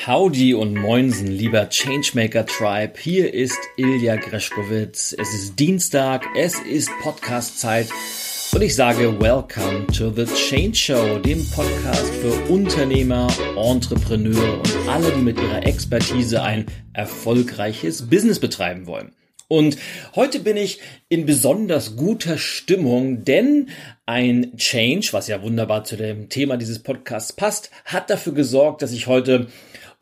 Howdy und Moinsen, lieber Changemaker Tribe. Hier ist Ilja Greschkowitz. Es ist Dienstag, es ist Podcast-Zeit und ich sage Welcome to the Change Show, dem Podcast für Unternehmer, Entrepreneure und alle, die mit ihrer Expertise ein erfolgreiches Business betreiben wollen. Und heute bin ich in besonders guter Stimmung, denn ein Change, was ja wunderbar zu dem Thema dieses Podcasts passt, hat dafür gesorgt, dass ich heute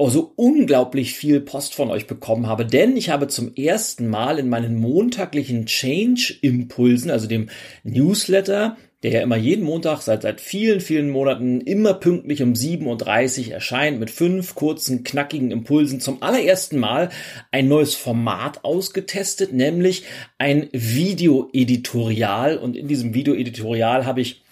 oh, so unglaublich viel Post von euch bekommen habe, denn ich habe zum ersten Mal in meinen montaglichen Change-Impulsen, also dem Newsletter, der ja immer jeden Montag seit, seit vielen, vielen Monaten immer pünktlich um 7.30 Uhr erscheint mit fünf kurzen, knackigen Impulsen zum allerersten Mal ein neues Format ausgetestet, nämlich ein Videoeditorial. Und in diesem Videoeditorial habe ich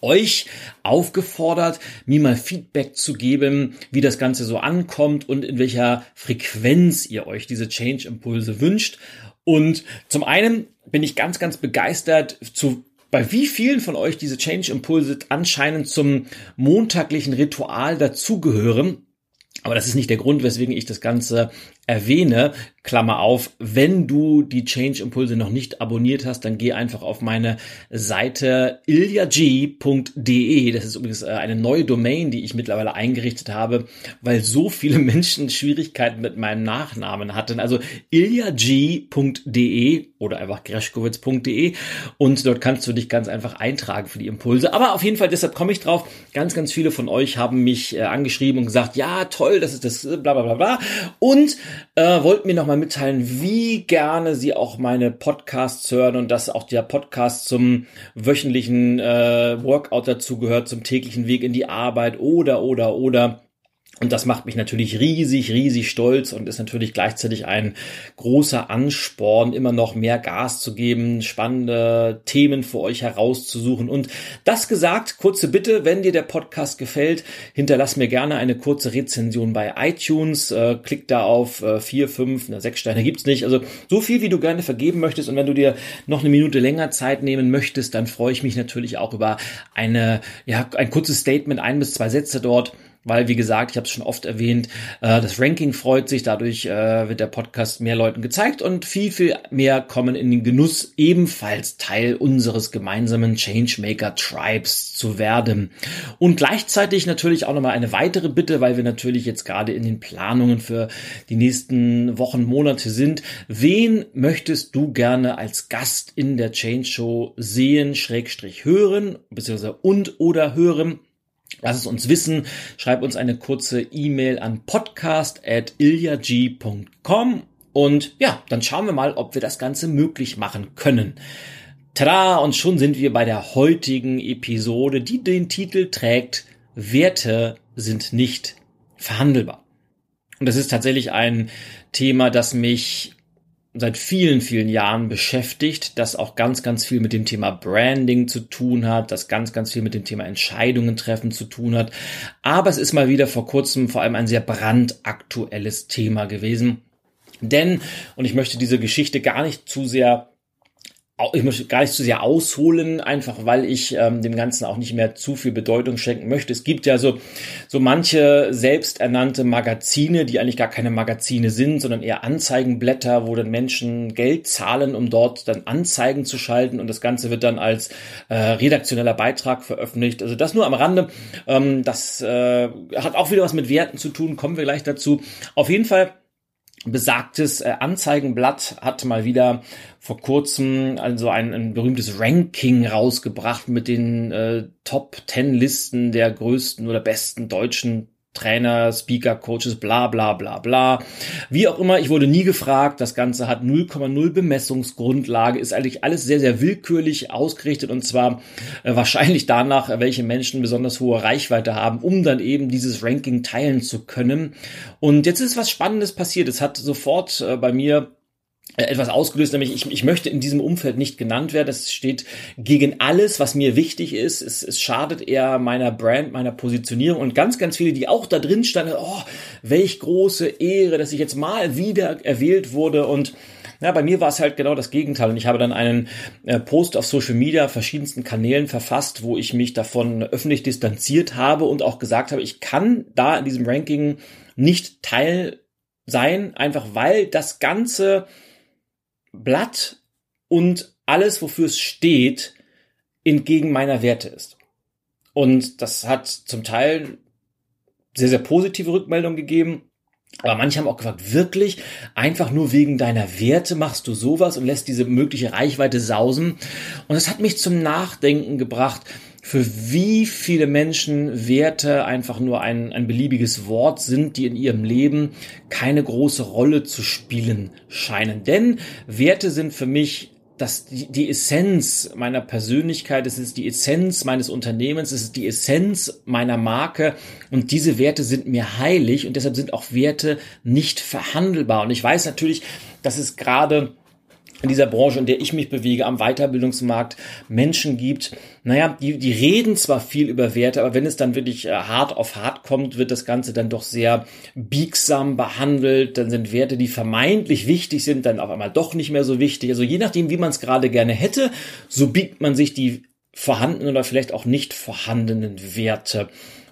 euch aufgefordert, mir mal Feedback zu geben, wie das Ganze so ankommt und in welcher Frequenz ihr euch diese Change-Impulse wünscht. Und zum einen bin ich ganz, ganz begeistert zu bei wie vielen von euch diese Change-Impulse anscheinend zum montaglichen Ritual dazugehören. Aber das ist nicht der Grund, weswegen ich das Ganze erwähne, Klammer auf, wenn du die Change Impulse noch nicht abonniert hast, dann geh einfach auf meine Seite ilyag.de. Das ist übrigens äh, eine neue Domain, die ich mittlerweile eingerichtet habe, weil so viele Menschen Schwierigkeiten mit meinem Nachnamen hatten. Also ilyag.de oder einfach greschkowitz.de und dort kannst du dich ganz einfach eintragen für die Impulse. Aber auf jeden Fall, deshalb komme ich drauf. Ganz, ganz viele von euch haben mich äh, angeschrieben und gesagt, ja, toll, das ist das bla bla bla bla. Und äh, wollten mir nochmal mitteilen, wie gerne sie auch meine Podcasts hören und dass auch der Podcast zum wöchentlichen äh, Workout dazugehört, zum täglichen Weg in die Arbeit oder, oder, oder. Und das macht mich natürlich riesig, riesig stolz und ist natürlich gleichzeitig ein großer Ansporn, immer noch mehr Gas zu geben, spannende Themen für euch herauszusuchen. Und das gesagt, kurze Bitte, wenn dir der Podcast gefällt, hinterlass mir gerne eine kurze Rezension bei iTunes. Äh, klick da auf äh, vier, fünf, na, sechs Steine gibt's nicht. Also so viel, wie du gerne vergeben möchtest. Und wenn du dir noch eine Minute länger Zeit nehmen möchtest, dann freue ich mich natürlich auch über eine, ja, ein kurzes Statement, ein bis zwei Sätze dort weil, wie gesagt, ich habe es schon oft erwähnt, äh, das Ranking freut sich, dadurch äh, wird der Podcast mehr Leuten gezeigt und viel, viel mehr kommen in den Genuss, ebenfalls Teil unseres gemeinsamen Changemaker Tribes zu werden. Und gleichzeitig natürlich auch nochmal eine weitere Bitte, weil wir natürlich jetzt gerade in den Planungen für die nächsten Wochen, Monate sind. Wen möchtest du gerne als Gast in der Change Show sehen, Schrägstrich hören, beziehungsweise und oder hören? Lass es uns wissen. Schreib uns eine kurze E-Mail an podcast.ilyag.com und ja, dann schauen wir mal, ob wir das Ganze möglich machen können. Tada! Und schon sind wir bei der heutigen Episode, die den Titel trägt Werte sind nicht verhandelbar. Und das ist tatsächlich ein Thema, das mich seit vielen, vielen Jahren beschäftigt, das auch ganz, ganz viel mit dem Thema Branding zu tun hat, das ganz, ganz viel mit dem Thema Entscheidungen treffen zu tun hat. Aber es ist mal wieder vor kurzem vor allem ein sehr brandaktuelles Thema gewesen. Denn, und ich möchte diese Geschichte gar nicht zu sehr ich möchte gar nicht zu sehr ausholen, einfach weil ich ähm, dem Ganzen auch nicht mehr zu viel Bedeutung schenken möchte. Es gibt ja so, so manche selbsternannte Magazine, die eigentlich gar keine Magazine sind, sondern eher Anzeigenblätter, wo dann Menschen Geld zahlen, um dort dann Anzeigen zu schalten und das Ganze wird dann als äh, redaktioneller Beitrag veröffentlicht. Also das nur am Rande. Ähm, das äh, hat auch wieder was mit Werten zu tun, kommen wir gleich dazu. Auf jeden Fall besagtes äh, Anzeigenblatt hat mal wieder vor kurzem also ein, ein berühmtes Ranking rausgebracht mit den äh, Top 10 Listen der größten oder besten deutschen Trainer, Speaker, Coaches, bla bla bla bla. Wie auch immer, ich wurde nie gefragt. Das Ganze hat 0,0 Bemessungsgrundlage, ist eigentlich alles sehr, sehr willkürlich ausgerichtet und zwar äh, wahrscheinlich danach, welche Menschen besonders hohe Reichweite haben, um dann eben dieses Ranking teilen zu können. Und jetzt ist was Spannendes passiert. Es hat sofort äh, bei mir äh, etwas ausgelöst, nämlich ich, ich möchte in diesem Umfeld nicht genannt werden. Das steht gegen alles, was mir wichtig ist. Es, es schadet eher meiner Brand, meiner Positionierung und ganz, ganz viele, die auch da drin standen, oh, welch große Ehre, dass ich jetzt mal wieder erwählt wurde und ja, bei mir war es halt genau das Gegenteil und ich habe dann einen äh, Post auf Social Media, verschiedensten Kanälen verfasst, wo ich mich davon öffentlich distanziert habe und auch gesagt habe, ich kann da in diesem Ranking nicht Teil sein, einfach weil das ganze Blatt und alles, wofür es steht, entgegen meiner Werte ist. Und das hat zum Teil sehr, sehr positive Rückmeldungen gegeben. Aber manche haben auch gefragt, wirklich einfach nur wegen deiner Werte machst du sowas und lässt diese mögliche Reichweite sausen. Und das hat mich zum Nachdenken gebracht, für wie viele Menschen Werte einfach nur ein, ein beliebiges Wort sind, die in ihrem Leben keine große Rolle zu spielen scheinen. Denn Werte sind für mich das, die, die Essenz meiner Persönlichkeit, es ist die Essenz meines Unternehmens, es ist die Essenz meiner Marke und diese Werte sind mir heilig und deshalb sind auch Werte nicht verhandelbar. Und ich weiß natürlich, dass es gerade in dieser Branche, in der ich mich bewege, am Weiterbildungsmarkt Menschen gibt, naja, die, die reden zwar viel über Werte, aber wenn es dann wirklich äh, hart auf hart kommt, wird das Ganze dann doch sehr biegsam behandelt. Dann sind Werte, die vermeintlich wichtig sind, dann auf einmal doch nicht mehr so wichtig. Also je nachdem, wie man es gerade gerne hätte, so biegt man sich die vorhandenen oder vielleicht auch nicht vorhandenen Werte.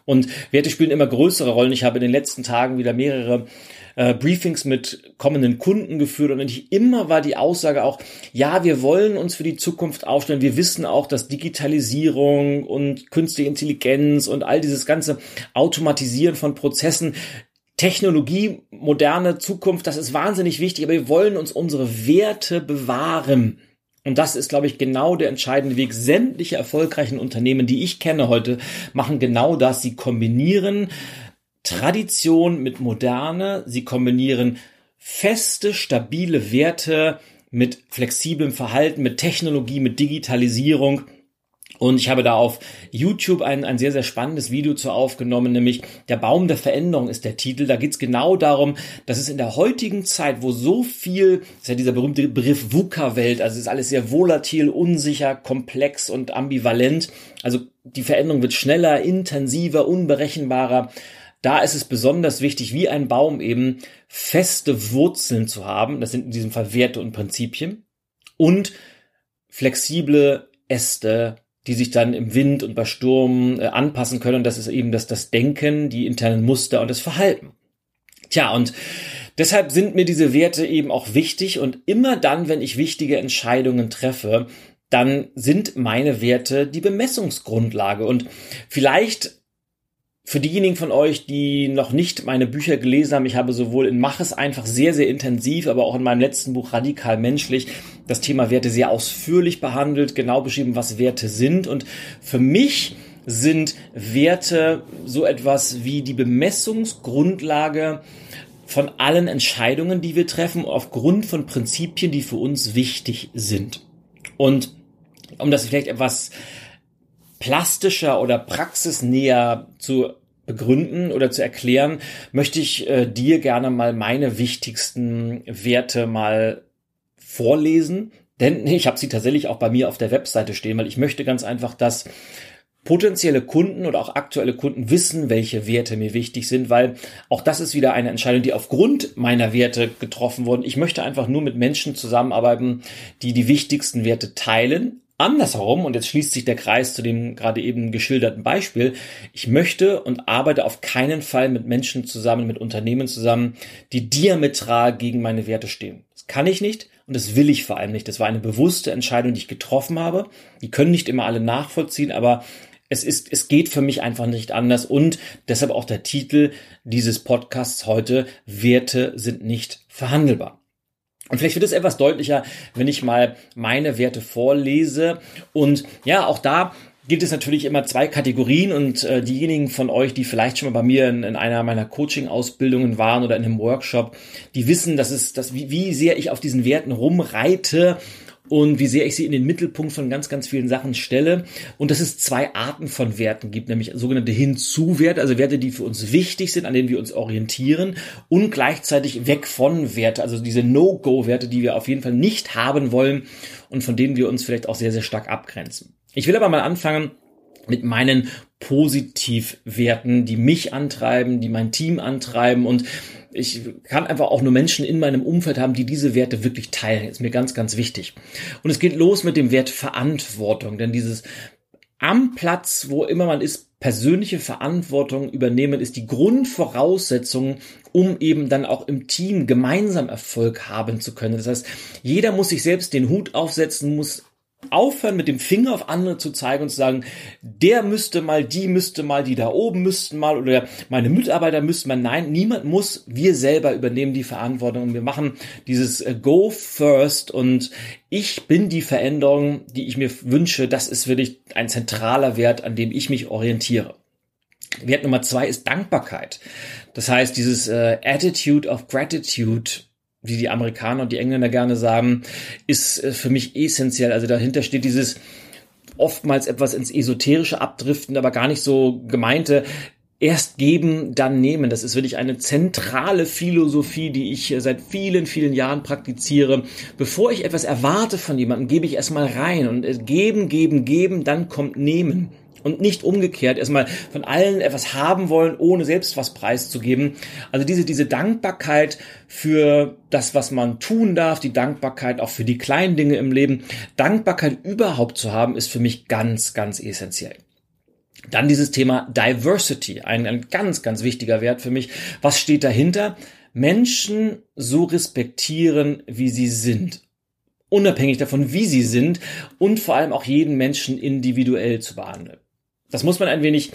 Und Werte spielen immer größere Rollen. Ich habe in den letzten Tagen wieder mehrere äh, Briefings mit kommenden Kunden geführt und nicht immer war die Aussage auch, ja, wir wollen uns für die Zukunft aufstellen. Wir wissen auch, dass Digitalisierung und künstliche Intelligenz und all dieses ganze Automatisieren von Prozessen Technologie, moderne Zukunft, das ist wahnsinnig wichtig, aber wir wollen uns unsere Werte bewahren. Und das ist, glaube ich, genau der entscheidende Weg. Sämtliche erfolgreichen Unternehmen, die ich kenne heute, machen genau das. Sie kombinieren Tradition mit Moderne. Sie kombinieren feste, stabile Werte mit flexiblem Verhalten, mit Technologie, mit Digitalisierung. Und ich habe da auf YouTube ein, ein sehr, sehr spannendes Video zu aufgenommen, nämlich Der Baum der Veränderung ist der Titel. Da geht es genau darum, dass es in der heutigen Zeit, wo so viel, ist ja dieser berühmte Begriff VUCA-Welt, also es ist alles sehr volatil, unsicher, komplex und ambivalent. Also die Veränderung wird schneller, intensiver, unberechenbarer. Da ist es besonders wichtig, wie ein Baum eben feste Wurzeln zu haben. Das sind in diesem Fall Werte und Prinzipien. Und flexible Äste, die sich dann im Wind und bei Sturm äh, anpassen können. Und das ist eben das, das Denken, die internen Muster und das Verhalten. Tja, und deshalb sind mir diese Werte eben auch wichtig. Und immer dann, wenn ich wichtige Entscheidungen treffe, dann sind meine Werte die Bemessungsgrundlage. Und vielleicht für diejenigen von euch, die noch nicht meine Bücher gelesen haben, ich habe sowohl in Mach es einfach sehr, sehr intensiv, aber auch in meinem letzten Buch Radikal Menschlich das Thema Werte sehr ausführlich behandelt, genau beschrieben, was Werte sind. Und für mich sind Werte so etwas wie die Bemessungsgrundlage von allen Entscheidungen, die wir treffen, aufgrund von Prinzipien, die für uns wichtig sind. Und um das vielleicht etwas plastischer oder praxisnäher zu begründen oder zu erklären, möchte ich äh, dir gerne mal meine wichtigsten Werte mal vorlesen. Denn ich habe sie tatsächlich auch bei mir auf der Webseite stehen, weil ich möchte ganz einfach, dass potenzielle Kunden oder auch aktuelle Kunden wissen, welche Werte mir wichtig sind, weil auch das ist wieder eine Entscheidung, die aufgrund meiner Werte getroffen wurden. Ich möchte einfach nur mit Menschen zusammenarbeiten, die die wichtigsten Werte teilen, Andersherum, und jetzt schließt sich der Kreis zu dem gerade eben geschilderten Beispiel, ich möchte und arbeite auf keinen Fall mit Menschen zusammen, mit Unternehmen zusammen, die diametral gegen meine Werte stehen. Das kann ich nicht und das will ich vor allem nicht. Das war eine bewusste Entscheidung, die ich getroffen habe. Die können nicht immer alle nachvollziehen, aber es ist, es geht für mich einfach nicht anders und deshalb auch der Titel dieses Podcasts heute, Werte sind nicht verhandelbar. Und vielleicht wird es etwas deutlicher, wenn ich mal meine Werte vorlese. Und ja, auch da gibt es natürlich immer zwei Kategorien und äh, diejenigen von euch, die vielleicht schon mal bei mir in, in einer meiner Coaching-Ausbildungen waren oder in einem Workshop, die wissen, dass es, dass, wie, wie sehr ich auf diesen Werten rumreite und wie sehr ich sie in den Mittelpunkt von ganz, ganz vielen Sachen stelle. Und dass es zwei Arten von Werten gibt, nämlich sogenannte Hinzuwerte, also Werte, die für uns wichtig sind, an denen wir uns orientieren und gleichzeitig weg von Werte, also diese No-Go-Werte, die wir auf jeden Fall nicht haben wollen und von denen wir uns vielleicht auch sehr, sehr stark abgrenzen. Ich will aber mal anfangen mit meinen Positivwerten, die mich antreiben, die mein Team antreiben und ich kann einfach auch nur Menschen in meinem Umfeld haben, die diese Werte wirklich teilen. Ist mir ganz, ganz wichtig. Und es geht los mit dem Wert Verantwortung, denn dieses am Platz, wo immer man ist, persönliche Verantwortung übernehmen, ist die Grundvoraussetzung, um eben dann auch im Team gemeinsam Erfolg haben zu können. Das heißt, jeder muss sich selbst den Hut aufsetzen, muss aufhören, mit dem Finger auf andere zu zeigen und zu sagen, der müsste mal, die müsste mal, die da oben müssten mal oder meine Mitarbeiter müssten mal. Nein, niemand muss. Wir selber übernehmen die Verantwortung und wir machen dieses äh, Go First und ich bin die Veränderung, die ich mir wünsche. Das ist wirklich ein zentraler Wert, an dem ich mich orientiere. Wert Nummer zwei ist Dankbarkeit. Das heißt, dieses äh, Attitude of Gratitude wie die Amerikaner und die Engländer gerne sagen, ist äh, für mich essentiell. Also dahinter steht dieses oftmals etwas ins Esoterische abdriften, aber gar nicht so gemeinte. Erst geben, dann nehmen. Das ist wirklich eine zentrale Philosophie, die ich äh, seit vielen, vielen Jahren praktiziere. Bevor ich etwas erwarte von jemandem, gebe ich erstmal rein und äh, geben, geben, geben, dann kommt nehmen und nicht umgekehrt erstmal von allen etwas haben wollen, ohne selbst was preiszugeben. Also diese, diese Dankbarkeit für das, was man tun darf, die Dankbarkeit auch für die kleinen Dinge im Leben. Dankbarkeit überhaupt zu haben, ist für mich ganz, ganz essentiell. Dann dieses Thema Diversity, ein, ein ganz, ganz wichtiger Wert für mich. Was steht dahinter? Menschen so respektieren, wie sie sind unabhängig davon, wie sie sind und vor allem auch jeden Menschen individuell zu behandeln. Das muss man ein wenig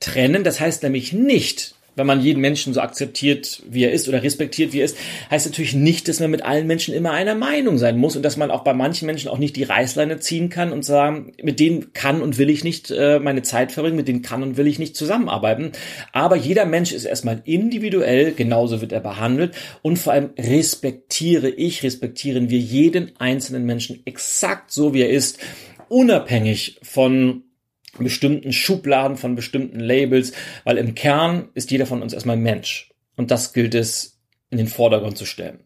trennen. Das heißt nämlich nicht, wenn man jeden Menschen so akzeptiert, wie er ist oder respektiert, wie er ist, heißt natürlich nicht, dass man mit allen Menschen immer einer Meinung sein muss und dass man auch bei manchen Menschen auch nicht die Reißleine ziehen kann und sagen, mit denen kann und will ich nicht äh, meine Zeit verbringen, mit denen kann und will ich nicht zusammenarbeiten. Aber jeder Mensch ist erstmal individuell, genauso wird er behandelt und vor allem respektiere ich, respektieren wir jeden einzelnen Menschen exakt so, wie er ist, unabhängig von bestimmten Schubladen, von bestimmten Labels, weil im Kern ist jeder von uns erstmal Mensch. Und das gilt es in den Vordergrund zu stellen.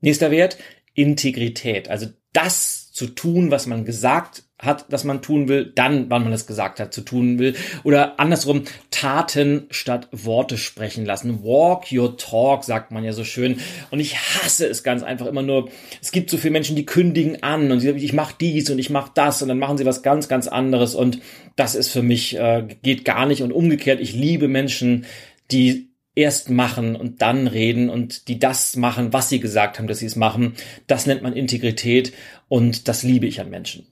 Nächster Wert, Integrität. Also das zu tun, was man gesagt hat, dass man tun will, dann, wann man es gesagt hat, zu tun will. Oder andersrum, Taten statt Worte sprechen lassen. Walk your talk, sagt man ja so schön. Und ich hasse es ganz einfach immer nur. Es gibt so viele Menschen, die kündigen an und sie sagen, ich mache dies und ich mache das und dann machen sie was ganz, ganz anderes. Und das ist für mich, äh, geht gar nicht. Und umgekehrt, ich liebe Menschen, die erst machen und dann reden und die das machen, was sie gesagt haben, dass sie es machen. Das nennt man Integrität und das liebe ich an Menschen.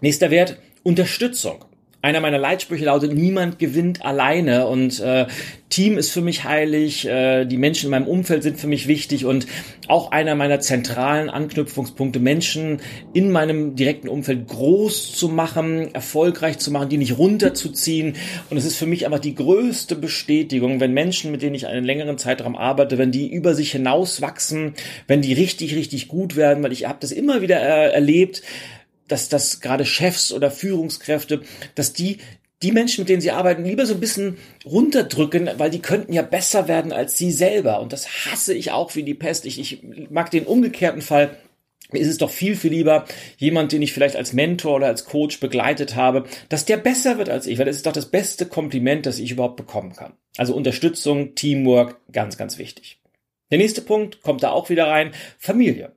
Nächster Wert, Unterstützung. Einer meiner Leitsprüche lautet, niemand gewinnt alleine. Und äh, Team ist für mich heilig, äh, die Menschen in meinem Umfeld sind für mich wichtig. Und auch einer meiner zentralen Anknüpfungspunkte, Menschen in meinem direkten Umfeld groß zu machen, erfolgreich zu machen, die nicht runterzuziehen. Und es ist für mich einfach die größte Bestätigung, wenn Menschen, mit denen ich einen längeren Zeitraum arbeite, wenn die über sich hinaus wachsen, wenn die richtig, richtig gut werden, weil ich habe das immer wieder äh, erlebt, dass das gerade Chefs oder Führungskräfte, dass die die Menschen, mit denen sie arbeiten, lieber so ein bisschen runterdrücken, weil die könnten ja besser werden als sie selber. Und das hasse ich auch wie die Pest. Ich, ich mag den umgekehrten Fall. Mir ist es doch viel, viel lieber, jemand, den ich vielleicht als Mentor oder als Coach begleitet habe, dass der besser wird als ich, weil das ist doch das beste Kompliment, das ich überhaupt bekommen kann. Also Unterstützung, Teamwork, ganz, ganz wichtig. Der nächste Punkt kommt da auch wieder rein, Familie.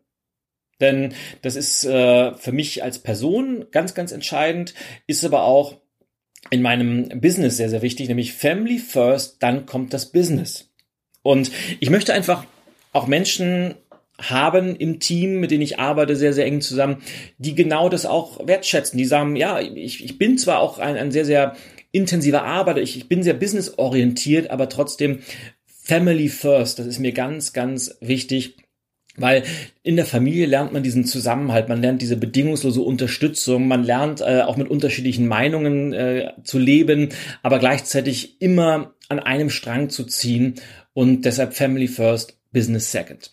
Denn das ist äh, für mich als Person ganz, ganz entscheidend, ist aber auch in meinem Business sehr, sehr wichtig, nämlich Family First, dann kommt das Business. Und ich möchte einfach auch Menschen haben im Team, mit denen ich arbeite, sehr, sehr eng zusammen, die genau das auch wertschätzen. Die sagen, ja, ich, ich bin zwar auch ein, ein sehr, sehr intensiver Arbeiter, ich, ich bin sehr businessorientiert, aber trotzdem Family First, das ist mir ganz, ganz wichtig. Weil in der Familie lernt man diesen Zusammenhalt, man lernt diese bedingungslose Unterstützung, man lernt äh, auch mit unterschiedlichen Meinungen äh, zu leben, aber gleichzeitig immer an einem Strang zu ziehen und deshalb Family First, Business Second.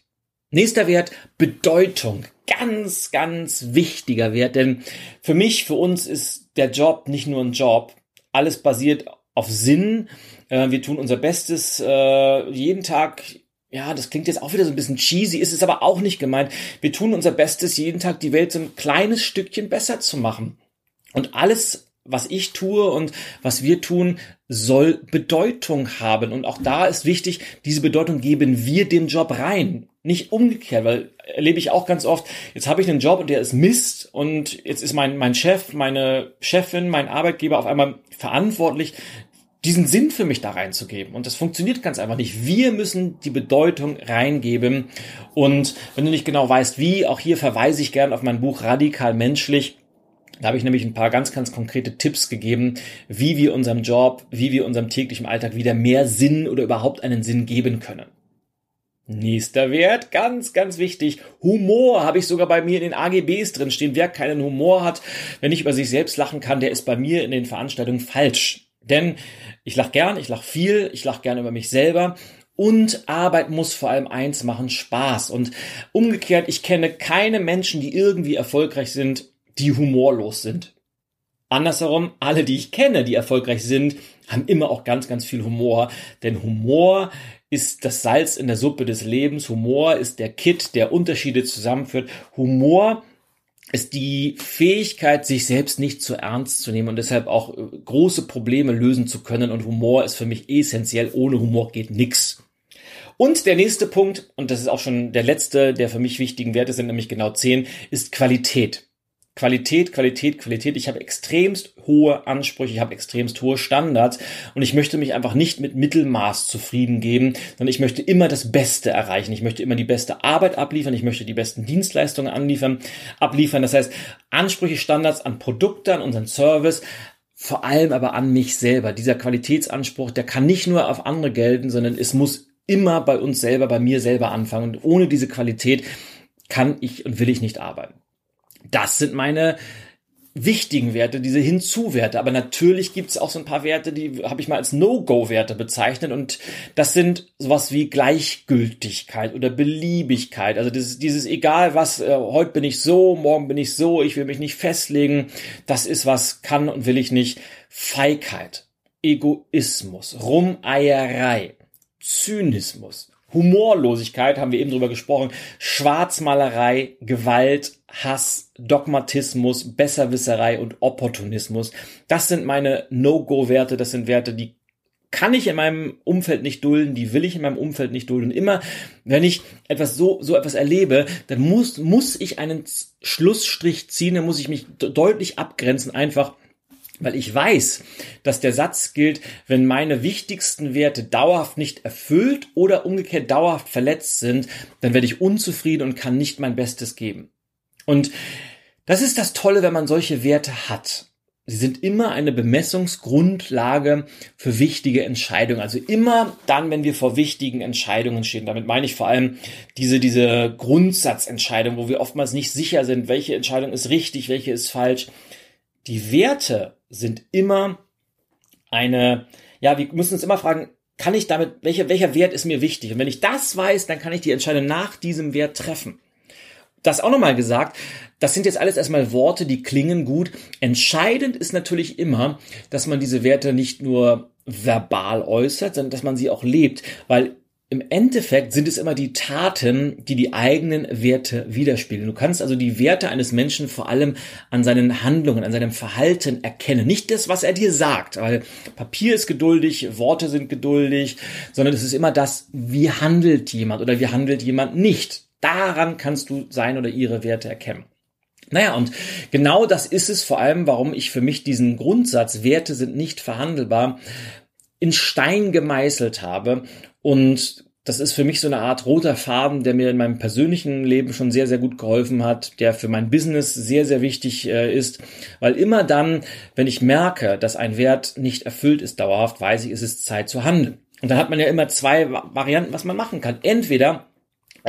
Nächster Wert, Bedeutung. Ganz, ganz wichtiger Wert, denn für mich, für uns ist der Job nicht nur ein Job. Alles basiert auf Sinn. Äh, wir tun unser Bestes äh, jeden Tag ja, das klingt jetzt auch wieder so ein bisschen cheesy, ist es aber auch nicht gemeint. Wir tun unser Bestes, jeden Tag die Welt so ein kleines Stückchen besser zu machen. Und alles, was ich tue und was wir tun, soll Bedeutung haben. Und auch da ist wichtig, diese Bedeutung geben wir dem Job rein. nicht umgekehrt, weil erlebe ich auch ganz oft, jetzt habe ich einen Job und der ist Mist und jetzt ist mein, mein Chef, meine Chefin, mein Arbeitgeber auf einmal verantwortlich, diesen Sinn für mich da reinzugeben. Und das funktioniert ganz einfach nicht. Wir müssen die Bedeutung reingeben. Und wenn du nicht genau weißt, wie, auch hier verweise ich gern auf mein Buch Radikal Menschlich. Da habe ich nämlich ein paar ganz, ganz konkrete Tipps gegeben, wie wir unserem Job, wie wir unserem täglichen Alltag wieder mehr Sinn oder überhaupt einen Sinn geben können. Nächster Wert, ganz, ganz wichtig. Humor habe ich sogar bei mir in den AGBs drin stehen. Wer keinen Humor hat, wenn ich über sich selbst lachen kann, der ist bei mir in den Veranstaltungen falsch. Denn ich lache gern, ich lache viel, ich lache gern über mich selber. Und Arbeit muss vor allem eins machen, Spaß. Und umgekehrt, ich kenne keine Menschen, die irgendwie erfolgreich sind, die humorlos sind. Andersherum, alle, die ich kenne, die erfolgreich sind, haben immer auch ganz, ganz viel Humor. Denn Humor ist das Salz in der Suppe des Lebens. Humor ist der Kit, der Unterschiede zusammenführt. Humor ist die Fähigkeit, sich selbst nicht zu ernst zu nehmen und deshalb auch äh, große Probleme lösen zu können. Und Humor ist für mich essentiell. Ohne Humor geht nix. Und der nächste Punkt, und das ist auch schon der letzte der für mich wichtigen Werte, sind nämlich genau zehn, ist Qualität. Qualität, Qualität, Qualität. Ich habe extremst hohe Ansprüche, ich habe extremst hohe Standards und ich möchte mich einfach nicht mit Mittelmaß zufrieden geben, sondern ich möchte immer das Beste erreichen. Ich möchte immer die beste Arbeit abliefern, ich möchte die besten Dienstleistungen anliefern, abliefern. Das heißt, Ansprüche, Standards an Produkte, an unseren Service, vor allem aber an mich selber. Dieser Qualitätsanspruch, der kann nicht nur auf andere gelten, sondern es muss immer bei uns selber, bei mir selber anfangen. Und ohne diese Qualität kann ich und will ich nicht arbeiten. Das sind meine wichtigen Werte, diese Hinzuwerte. Aber natürlich gibt es auch so ein paar Werte, die habe ich mal als No-Go-Werte bezeichnet. Und das sind sowas wie Gleichgültigkeit oder Beliebigkeit. Also dieses, dieses egal was, äh, heute bin ich so, morgen bin ich so, ich will mich nicht festlegen. Das ist was kann und will ich nicht. Feigheit, Egoismus, Rumeierei, Zynismus, Humorlosigkeit, haben wir eben drüber gesprochen, Schwarzmalerei, Gewalt, Hass, Dogmatismus, Besserwisserei und Opportunismus. Das sind meine No-Go-Werte, das sind Werte, die kann ich in meinem Umfeld nicht dulden, die will ich in meinem Umfeld nicht dulden. Und immer, wenn ich etwas so, so etwas erlebe, dann muss, muss ich einen Schlussstrich ziehen, dann muss ich mich deutlich abgrenzen, einfach weil ich weiß, dass der Satz gilt, wenn meine wichtigsten Werte dauerhaft nicht erfüllt oder umgekehrt dauerhaft verletzt sind, dann werde ich unzufrieden und kann nicht mein Bestes geben. Und das ist das Tolle, wenn man solche Werte hat. Sie sind immer eine Bemessungsgrundlage für wichtige Entscheidungen. Also immer dann, wenn wir vor wichtigen Entscheidungen stehen. Damit meine ich vor allem diese, diese Grundsatzentscheidung, wo wir oftmals nicht sicher sind, welche Entscheidung ist richtig, welche ist falsch. Die Werte sind immer eine, ja, wir müssen uns immer fragen, kann ich damit, welcher, welcher Wert ist mir wichtig? Und wenn ich das weiß, dann kann ich die Entscheidung nach diesem Wert treffen. Das auch nochmal gesagt, das sind jetzt alles erstmal Worte, die klingen gut. Entscheidend ist natürlich immer, dass man diese Werte nicht nur verbal äußert, sondern dass man sie auch lebt, weil im Endeffekt sind es immer die Taten, die die eigenen Werte widerspiegeln. Du kannst also die Werte eines Menschen vor allem an seinen Handlungen, an seinem Verhalten erkennen. Nicht das, was er dir sagt, weil Papier ist geduldig, Worte sind geduldig, sondern es ist immer das, wie handelt jemand oder wie handelt jemand nicht. Daran kannst du sein oder ihre Werte erkennen. Naja, und genau das ist es vor allem, warum ich für mich diesen Grundsatz, Werte sind nicht verhandelbar, in Stein gemeißelt habe und das ist für mich so eine Art roter Faden, der mir in meinem persönlichen Leben schon sehr, sehr gut geholfen hat, der für mein Business sehr, sehr wichtig äh, ist, weil immer dann, wenn ich merke, dass ein Wert nicht erfüllt ist dauerhaft, weiß ich, es ist Zeit zu handeln. Und dann hat man ja immer zwei Varianten, was man machen kann. Entweder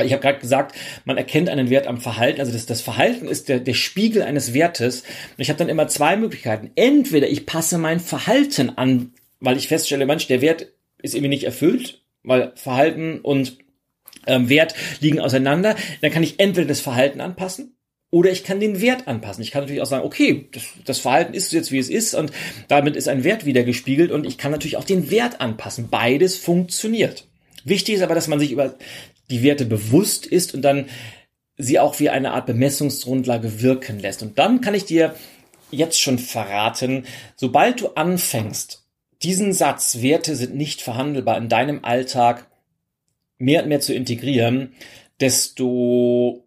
ich habe gerade gesagt, man erkennt einen Wert am Verhalten. Also das, das Verhalten ist der, der Spiegel eines Wertes. Und ich habe dann immer zwei Möglichkeiten. Entweder ich passe mein Verhalten an, weil ich feststelle, Mensch, der Wert ist irgendwie nicht erfüllt weil Verhalten und ähm, Wert liegen auseinander, dann kann ich entweder das Verhalten anpassen oder ich kann den Wert anpassen. Ich kann natürlich auch sagen, okay, das, das Verhalten ist jetzt wie es ist und damit ist ein Wert wieder gespiegelt und ich kann natürlich auch den Wert anpassen. Beides funktioniert. Wichtig ist aber, dass man sich über die Werte bewusst ist und dann sie auch wie eine Art Bemessungsgrundlage wirken lässt. Und dann kann ich dir jetzt schon verraten, sobald du anfängst, diesen Satz, Werte sind nicht verhandelbar in deinem Alltag mehr und mehr zu integrieren, desto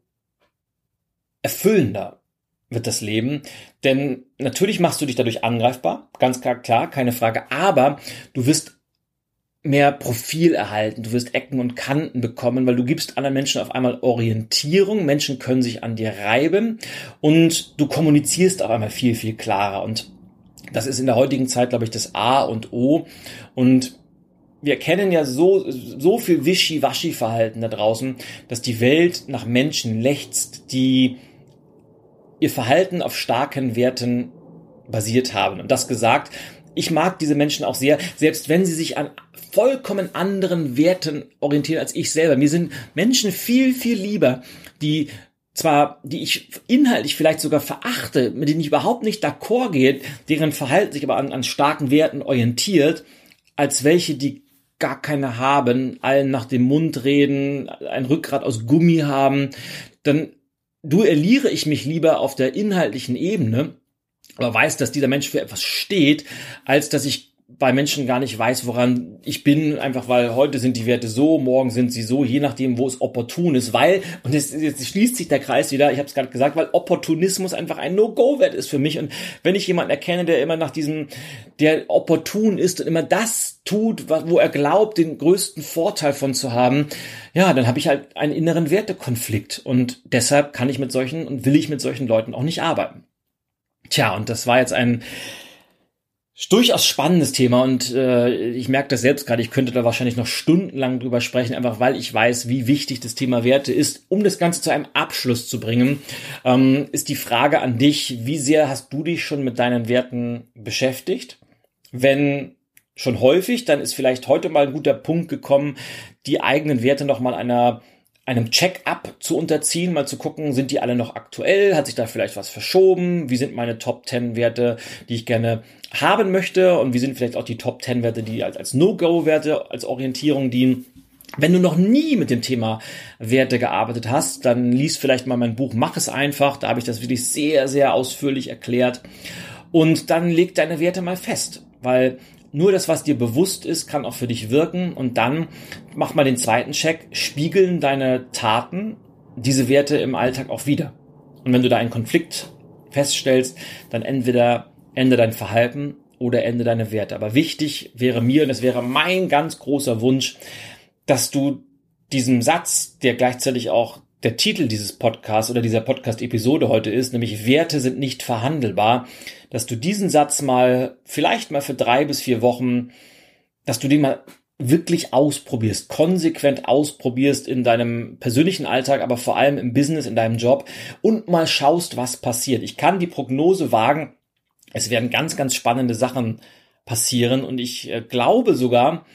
erfüllender wird das Leben. Denn natürlich machst du dich dadurch angreifbar, ganz klar, klar, keine Frage, aber du wirst mehr Profil erhalten, du wirst Ecken und Kanten bekommen, weil du gibst anderen Menschen auf einmal Orientierung, Menschen können sich an dir reiben und du kommunizierst auf einmal viel, viel klarer und das ist in der heutigen Zeit, glaube ich, das A und O und wir kennen ja so, so viel Wischi-Waschi-Verhalten da draußen, dass die Welt nach Menschen lechzt, die ihr Verhalten auf starken Werten basiert haben. Und das gesagt, ich mag diese Menschen auch sehr, selbst wenn sie sich an vollkommen anderen Werten orientieren als ich selber. Mir sind Menschen viel, viel lieber, die zwar, die ich inhaltlich vielleicht sogar verachte, mit denen ich überhaupt nicht d'accord gehe, deren Verhalten sich aber an, an starken Werten orientiert, als welche, die gar keine haben, allen nach dem Mund reden, ein Rückgrat aus Gummi haben, dann duelliere ich mich lieber auf der inhaltlichen Ebene, aber weiß, dass dieser Mensch für etwas steht, als dass ich bei Menschen gar nicht weiß, woran ich bin, einfach weil heute sind die Werte so, morgen sind sie so, je nachdem, wo es opportun ist, weil, und jetzt, jetzt schließt sich der Kreis wieder, ich habe es gerade gesagt, weil Opportunismus einfach ein No-Go-Wert ist für mich. Und wenn ich jemanden erkenne, der immer nach diesem, der opportun ist und immer das tut, wo er glaubt, den größten Vorteil von zu haben, ja, dann habe ich halt einen inneren Wertekonflikt. Und deshalb kann ich mit solchen und will ich mit solchen Leuten auch nicht arbeiten. Tja, und das war jetzt ein durchaus spannendes Thema und äh, ich merke das selbst gerade, ich könnte da wahrscheinlich noch stundenlang drüber sprechen, einfach weil ich weiß, wie wichtig das Thema Werte ist. Um das Ganze zu einem Abschluss zu bringen, ähm, ist die Frage an dich, wie sehr hast du dich schon mit deinen Werten beschäftigt? Wenn schon häufig, dann ist vielleicht heute mal ein guter Punkt gekommen, die eigenen Werte nochmal einer einem Check-up zu unterziehen, mal zu gucken, sind die alle noch aktuell, hat sich da vielleicht was verschoben, wie sind meine Top 10 Werte, die ich gerne haben möchte und wie sind vielleicht auch die Top 10 Werte, die als, als No-Go-Werte, als Orientierung dienen. Wenn du noch nie mit dem Thema Werte gearbeitet hast, dann lies vielleicht mal mein Buch Mach es einfach, da habe ich das wirklich sehr, sehr ausführlich erklärt. Und dann leg deine Werte mal fest, weil nur das, was dir bewusst ist, kann auch für dich wirken. Und dann mach mal den zweiten Check. Spiegeln deine Taten diese Werte im Alltag auch wieder? Und wenn du da einen Konflikt feststellst, dann entweder ende dein Verhalten oder ende deine Werte. Aber wichtig wäre mir, und es wäre mein ganz großer Wunsch, dass du diesem Satz, der gleichzeitig auch der Titel dieses Podcasts oder dieser Podcast-Episode heute ist, nämlich Werte sind nicht verhandelbar, dass du diesen Satz mal, vielleicht mal für drei bis vier Wochen, dass du den mal wirklich ausprobierst, konsequent ausprobierst in deinem persönlichen Alltag, aber vor allem im Business, in deinem Job und mal schaust, was passiert. Ich kann die Prognose wagen, es werden ganz, ganz spannende Sachen passieren und ich äh, glaube sogar,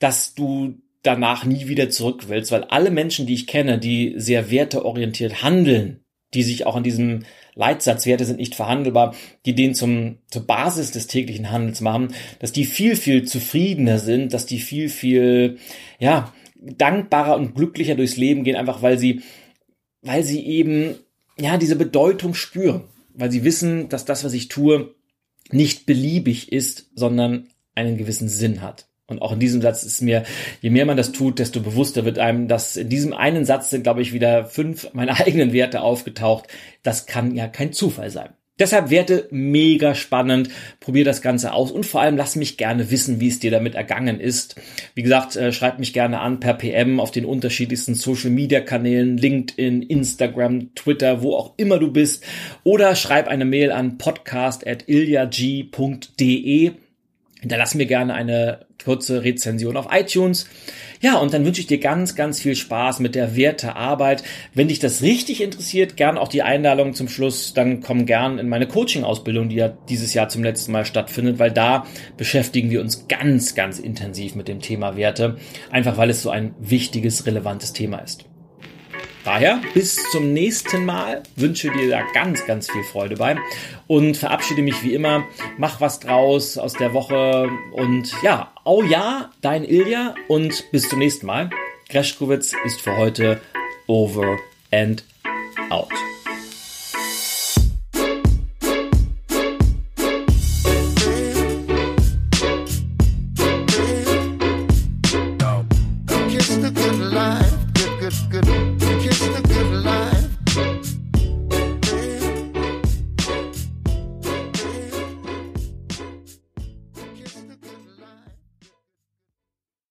dass du danach nie wieder zurück willst, weil alle Menschen, die ich kenne, die sehr werteorientiert handeln, die sich auch an diesem Leitsatz, Werte sind nicht verhandelbar, die den zum, zur Basis des täglichen Handels machen, dass die viel, viel zufriedener sind, dass die viel, viel, ja, dankbarer und glücklicher durchs Leben gehen, einfach weil sie, weil sie eben, ja, diese Bedeutung spüren, weil sie wissen, dass das, was ich tue, nicht beliebig ist, sondern einen gewissen Sinn hat. Und auch in diesem Satz ist mir, je mehr man das tut, desto bewusster wird einem, dass in diesem einen Satz sind, glaube ich, wieder fünf meiner eigenen Werte aufgetaucht. Das kann ja kein Zufall sein. Deshalb Werte mega spannend. Probier das Ganze aus und vor allem lass mich gerne wissen, wie es dir damit ergangen ist. Wie gesagt, äh, schreib mich gerne an per PM auf den unterschiedlichsten Social Media Kanälen, LinkedIn, Instagram, Twitter, wo auch immer du bist. Oder schreib eine Mail an podcast.ilyag.de Hinterlass mir gerne eine kurze Rezension auf iTunes. Ja, und dann wünsche ich dir ganz, ganz viel Spaß mit der Wertearbeit. Wenn dich das richtig interessiert, gern auch die Einladung zum Schluss, dann komm gern in meine Coaching-Ausbildung, die ja dieses Jahr zum letzten Mal stattfindet, weil da beschäftigen wir uns ganz, ganz intensiv mit dem Thema Werte, einfach weil es so ein wichtiges, relevantes Thema ist. Daher bis zum nächsten Mal, wünsche dir da ganz, ganz viel Freude bei und verabschiede mich wie immer. Mach was draus aus der Woche und ja, oh ja, dein Ilja und bis zum nächsten Mal. Greschkowitz ist für heute over and out.